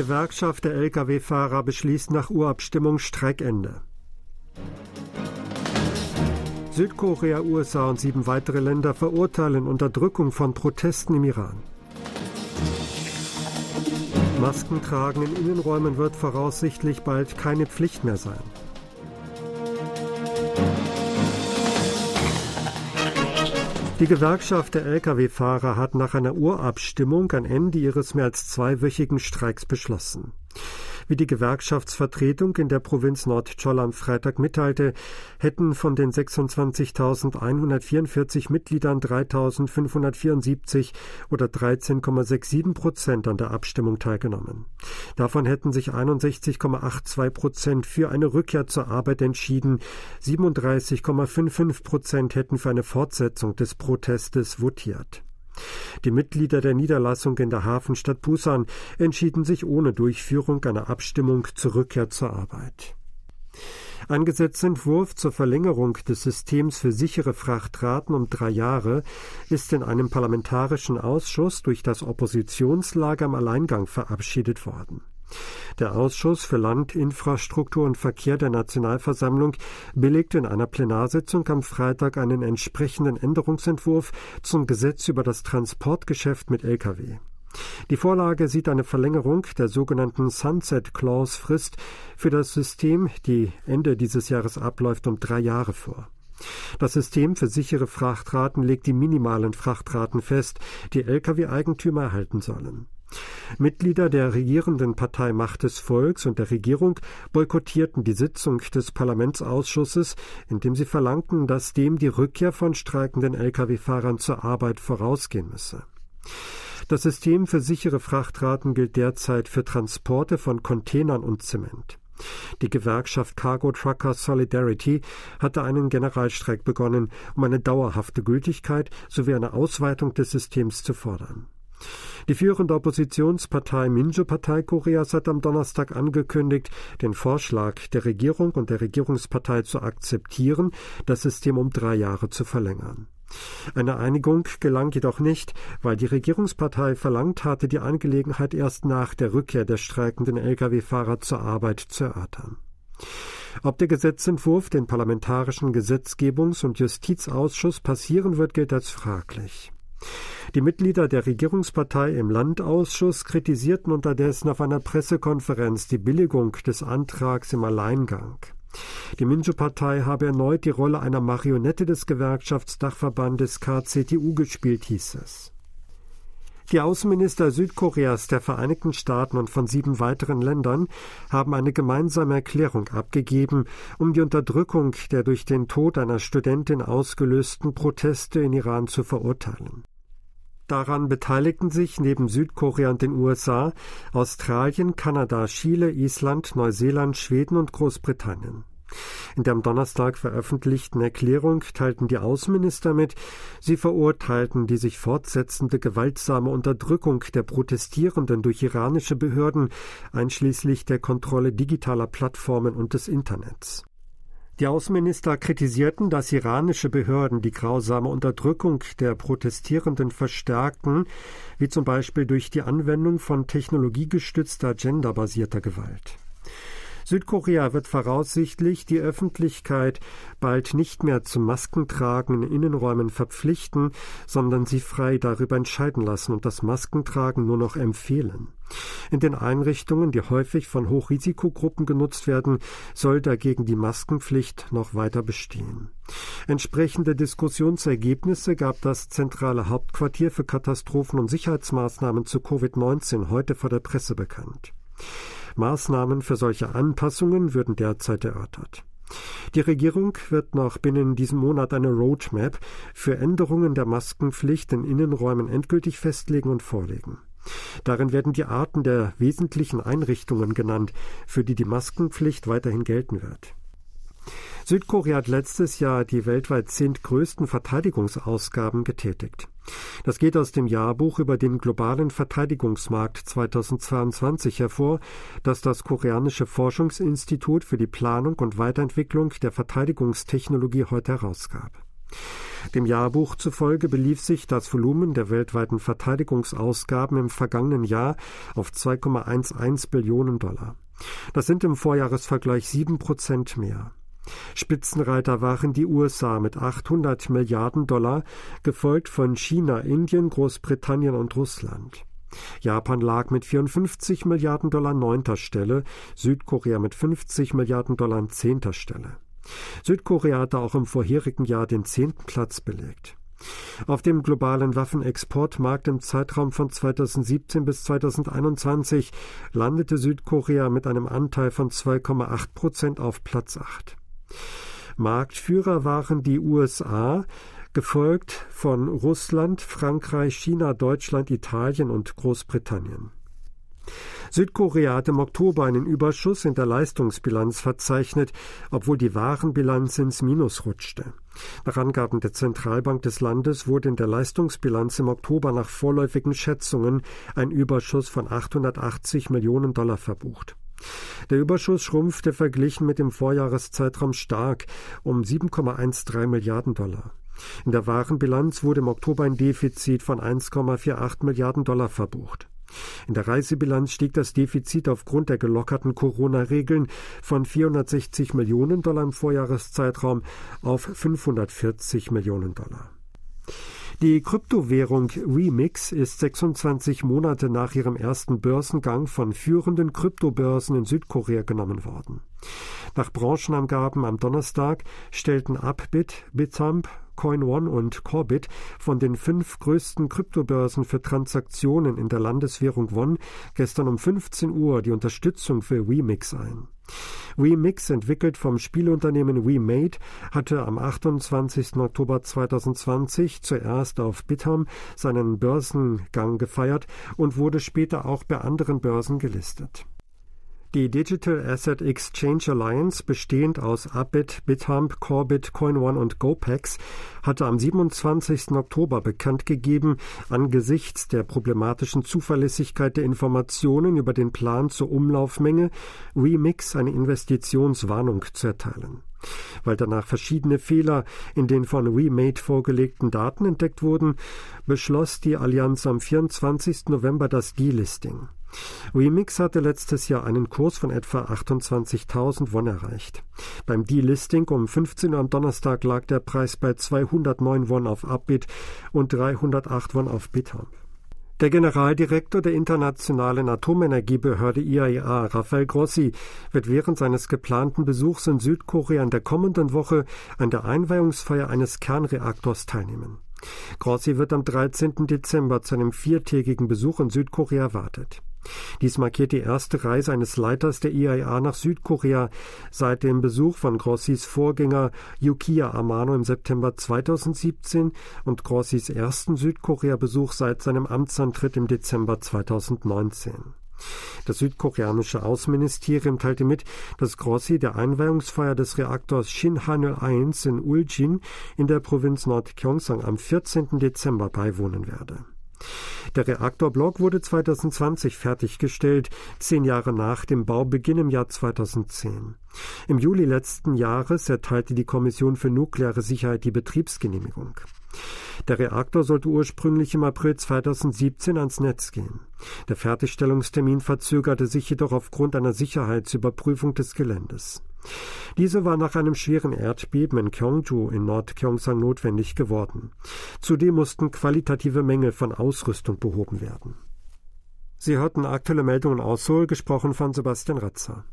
Gewerkschaft der Lkw-Fahrer beschließt nach Urabstimmung Streikende. Südkorea, USA und sieben weitere Länder verurteilen Unterdrückung von Protesten im Iran. Masken tragen in Innenräumen wird voraussichtlich bald keine Pflicht mehr sein. Die Gewerkschaft der Lkw-Fahrer hat nach einer Urabstimmung ein Ende ihres mehr als zweiwöchigen Streiks beschlossen. Wie die Gewerkschaftsvertretung in der Provinz Nordcholl am Freitag mitteilte, hätten von den 26.144 Mitgliedern 3.574 oder 13,67 Prozent an der Abstimmung teilgenommen. Davon hätten sich 61,82 Prozent für eine Rückkehr zur Arbeit entschieden, 37,55 Prozent hätten für eine Fortsetzung des Protestes votiert. Die Mitglieder der Niederlassung in der Hafenstadt Busan entschieden sich ohne Durchführung einer Abstimmung zur Rückkehr zur Arbeit. Ein Gesetzentwurf zur Verlängerung des Systems für sichere Frachtraten um drei Jahre ist in einem parlamentarischen Ausschuss durch das Oppositionslager im Alleingang verabschiedet worden. Der Ausschuss für Land, Infrastruktur und Verkehr der Nationalversammlung billigte in einer Plenarsitzung am Freitag einen entsprechenden Änderungsentwurf zum Gesetz über das Transportgeschäft mit Lkw. Die Vorlage sieht eine Verlängerung der sogenannten Sunset Clause Frist für das System, die Ende dieses Jahres abläuft, um drei Jahre vor. Das System für sichere Frachtraten legt die minimalen Frachtraten fest, die Lkw-Eigentümer erhalten sollen. Mitglieder der regierenden Partei Macht des Volks und der Regierung boykottierten die Sitzung des Parlamentsausschusses, indem sie verlangten, dass dem die Rückkehr von streikenden Lkw-Fahrern zur Arbeit vorausgehen müsse. Das System für sichere Frachtraten gilt derzeit für Transporte von Containern und Zement. Die Gewerkschaft Cargo Trucker Solidarity hatte einen Generalstreik begonnen, um eine dauerhafte Gültigkeit sowie eine Ausweitung des Systems zu fordern. Die führende Oppositionspartei Minjo-Partei Koreas hat am Donnerstag angekündigt, den Vorschlag der Regierung und der Regierungspartei zu akzeptieren, das System um drei Jahre zu verlängern. Eine Einigung gelang jedoch nicht, weil die Regierungspartei verlangt hatte, die Angelegenheit erst nach der Rückkehr der streikenden Lkw-Fahrer zur Arbeit zu erörtern. Ob der Gesetzentwurf den parlamentarischen Gesetzgebungs- und Justizausschuss passieren wird, gilt als fraglich. Die Mitglieder der Regierungspartei im Landausschuss kritisierten unterdessen auf einer Pressekonferenz die Billigung des Antrags im Alleingang. Die Minjo-Partei habe erneut die Rolle einer Marionette des Gewerkschaftsdachverbandes KCTU gespielt, hieß es. Die Außenminister Südkoreas, der Vereinigten Staaten und von sieben weiteren Ländern haben eine gemeinsame Erklärung abgegeben, um die Unterdrückung der durch den Tod einer Studentin ausgelösten Proteste in Iran zu verurteilen. Daran beteiligten sich neben Südkorea und den USA Australien, Kanada, Chile, Island, Neuseeland, Schweden und Großbritannien. In der am Donnerstag veröffentlichten Erklärung teilten die Außenminister mit, sie verurteilten die sich fortsetzende gewaltsame Unterdrückung der Protestierenden durch iranische Behörden, einschließlich der Kontrolle digitaler Plattformen und des Internets. Die Außenminister kritisierten, dass iranische Behörden die grausame Unterdrückung der Protestierenden verstärkten, wie zum Beispiel durch die Anwendung von technologiegestützter genderbasierter Gewalt. Südkorea wird voraussichtlich die Öffentlichkeit bald nicht mehr zum Maskentragen in Innenräumen verpflichten, sondern sie frei darüber entscheiden lassen und das Maskentragen nur noch empfehlen. In den Einrichtungen, die häufig von Hochrisikogruppen genutzt werden, soll dagegen die Maskenpflicht noch weiter bestehen. Entsprechende Diskussionsergebnisse gab das zentrale Hauptquartier für Katastrophen und Sicherheitsmaßnahmen zu Covid-19 heute vor der Presse bekannt. Maßnahmen für solche Anpassungen würden derzeit erörtert. Die Regierung wird noch binnen diesem Monat eine Roadmap für Änderungen der Maskenpflicht in Innenräumen endgültig festlegen und vorlegen. Darin werden die Arten der wesentlichen Einrichtungen genannt, für die die Maskenpflicht weiterhin gelten wird. Südkorea hat letztes Jahr die weltweit zehntgrößten Verteidigungsausgaben getätigt. Das geht aus dem Jahrbuch über den globalen Verteidigungsmarkt 2022 hervor, das das koreanische Forschungsinstitut für die Planung und Weiterentwicklung der Verteidigungstechnologie heute herausgab. Dem Jahrbuch zufolge belief sich das Volumen der weltweiten Verteidigungsausgaben im vergangenen Jahr auf 2,11 Billionen Dollar. Das sind im Vorjahresvergleich sieben Prozent mehr. Spitzenreiter waren die USA mit 800 Milliarden Dollar, gefolgt von China, Indien, Großbritannien und Russland. Japan lag mit 54 Milliarden Dollar neunter Stelle, Südkorea mit 50 Milliarden Dollar zehnter Stelle. Südkorea hatte auch im vorherigen Jahr den zehnten Platz belegt. Auf dem globalen Waffenexportmarkt im Zeitraum von 2017 bis 2021 landete Südkorea mit einem Anteil von 2,8 Prozent auf Platz 8. Marktführer waren die USA, gefolgt von Russland, Frankreich, China, Deutschland, Italien und Großbritannien. Südkorea hat im Oktober einen Überschuss in der Leistungsbilanz verzeichnet, obwohl die Warenbilanz ins Minus rutschte. Nach Angaben der Zentralbank des Landes wurde in der Leistungsbilanz im Oktober nach vorläufigen Schätzungen ein Überschuss von 880 Millionen Dollar verbucht. Der Überschuss schrumpfte verglichen mit dem Vorjahreszeitraum stark um 7,13 Milliarden Dollar. In der Warenbilanz wurde im Oktober ein Defizit von 1,48 Milliarden Dollar verbucht. In der Reisebilanz stieg das Defizit aufgrund der gelockerten Corona-Regeln von 460 Millionen Dollar im Vorjahreszeitraum auf 540 Millionen Dollar. Die Kryptowährung Remix ist 26 Monate nach ihrem ersten Börsengang von führenden Kryptobörsen in Südkorea genommen worden. Nach Branchenangaben am Donnerstag stellten Upbit, Bitamp, CoinOne und Corbit von den fünf größten Kryptobörsen für Transaktionen in der Landeswährung Won gestern um 15 Uhr die Unterstützung für Remix ein. Remix, entwickelt vom Spielunternehmen WeMade, hatte am 28. Oktober 2020 zuerst auf Bitham seinen Börsengang gefeiert und wurde später auch bei anderen Börsen gelistet. Die Digital Asset Exchange Alliance, bestehend aus Abit, Bithump, Corbit, CoinOne und GoPax, hatte am 27. Oktober bekannt gegeben, angesichts der problematischen Zuverlässigkeit der Informationen über den Plan zur Umlaufmenge Remix eine Investitionswarnung zu erteilen. Weil danach verschiedene Fehler in den von Remade vorgelegten Daten entdeckt wurden, beschloss die Allianz am 24. November das Delisting. Remix hatte letztes Jahr einen Kurs von etwa 28.000 Won erreicht. Beim Delisting um 15 Uhr am Donnerstag lag der Preis bei 209 Won auf Upbit und 308 Won auf Bithump. Der Generaldirektor der Internationalen Atomenergiebehörde IAEA, Rafael Grossi, wird während seines geplanten Besuchs in Südkorea in der kommenden Woche an der Einweihungsfeier eines Kernreaktors teilnehmen. Grossi wird am 13. Dezember zu einem viertägigen Besuch in Südkorea erwartet. Dies markiert die erste Reise eines Leiters der IAEA nach Südkorea seit dem Besuch von Grossis Vorgänger Yukiya Amano im September 2017 und Grossis ersten Südkorea-Besuch seit seinem Amtsantritt im Dezember 2019. Das südkoreanische Außenministerium teilte mit, dass Grossi der Einweihungsfeier des Reaktors Shinhanul 1 in Uljin in der Provinz Nord-Kyongsang am 14. Dezember beiwohnen werde. Der Reaktorblock wurde 2020 fertiggestellt, zehn Jahre nach dem Baubeginn im Jahr 2010. Im Juli letzten Jahres erteilte die Kommission für nukleare Sicherheit die Betriebsgenehmigung. Der Reaktor sollte ursprünglich im April 2017 ans Netz gehen. Der Fertigstellungstermin verzögerte sich jedoch aufgrund einer Sicherheitsüberprüfung des Geländes. Diese war nach einem schweren Erdbeben in Gyeongju in Nord-Gyeongsang notwendig geworden. Zudem mussten qualitative Mängel von Ausrüstung behoben werden. Sie hörten aktuelle Meldungen aus Seoul, gesprochen von Sebastian Ratzer.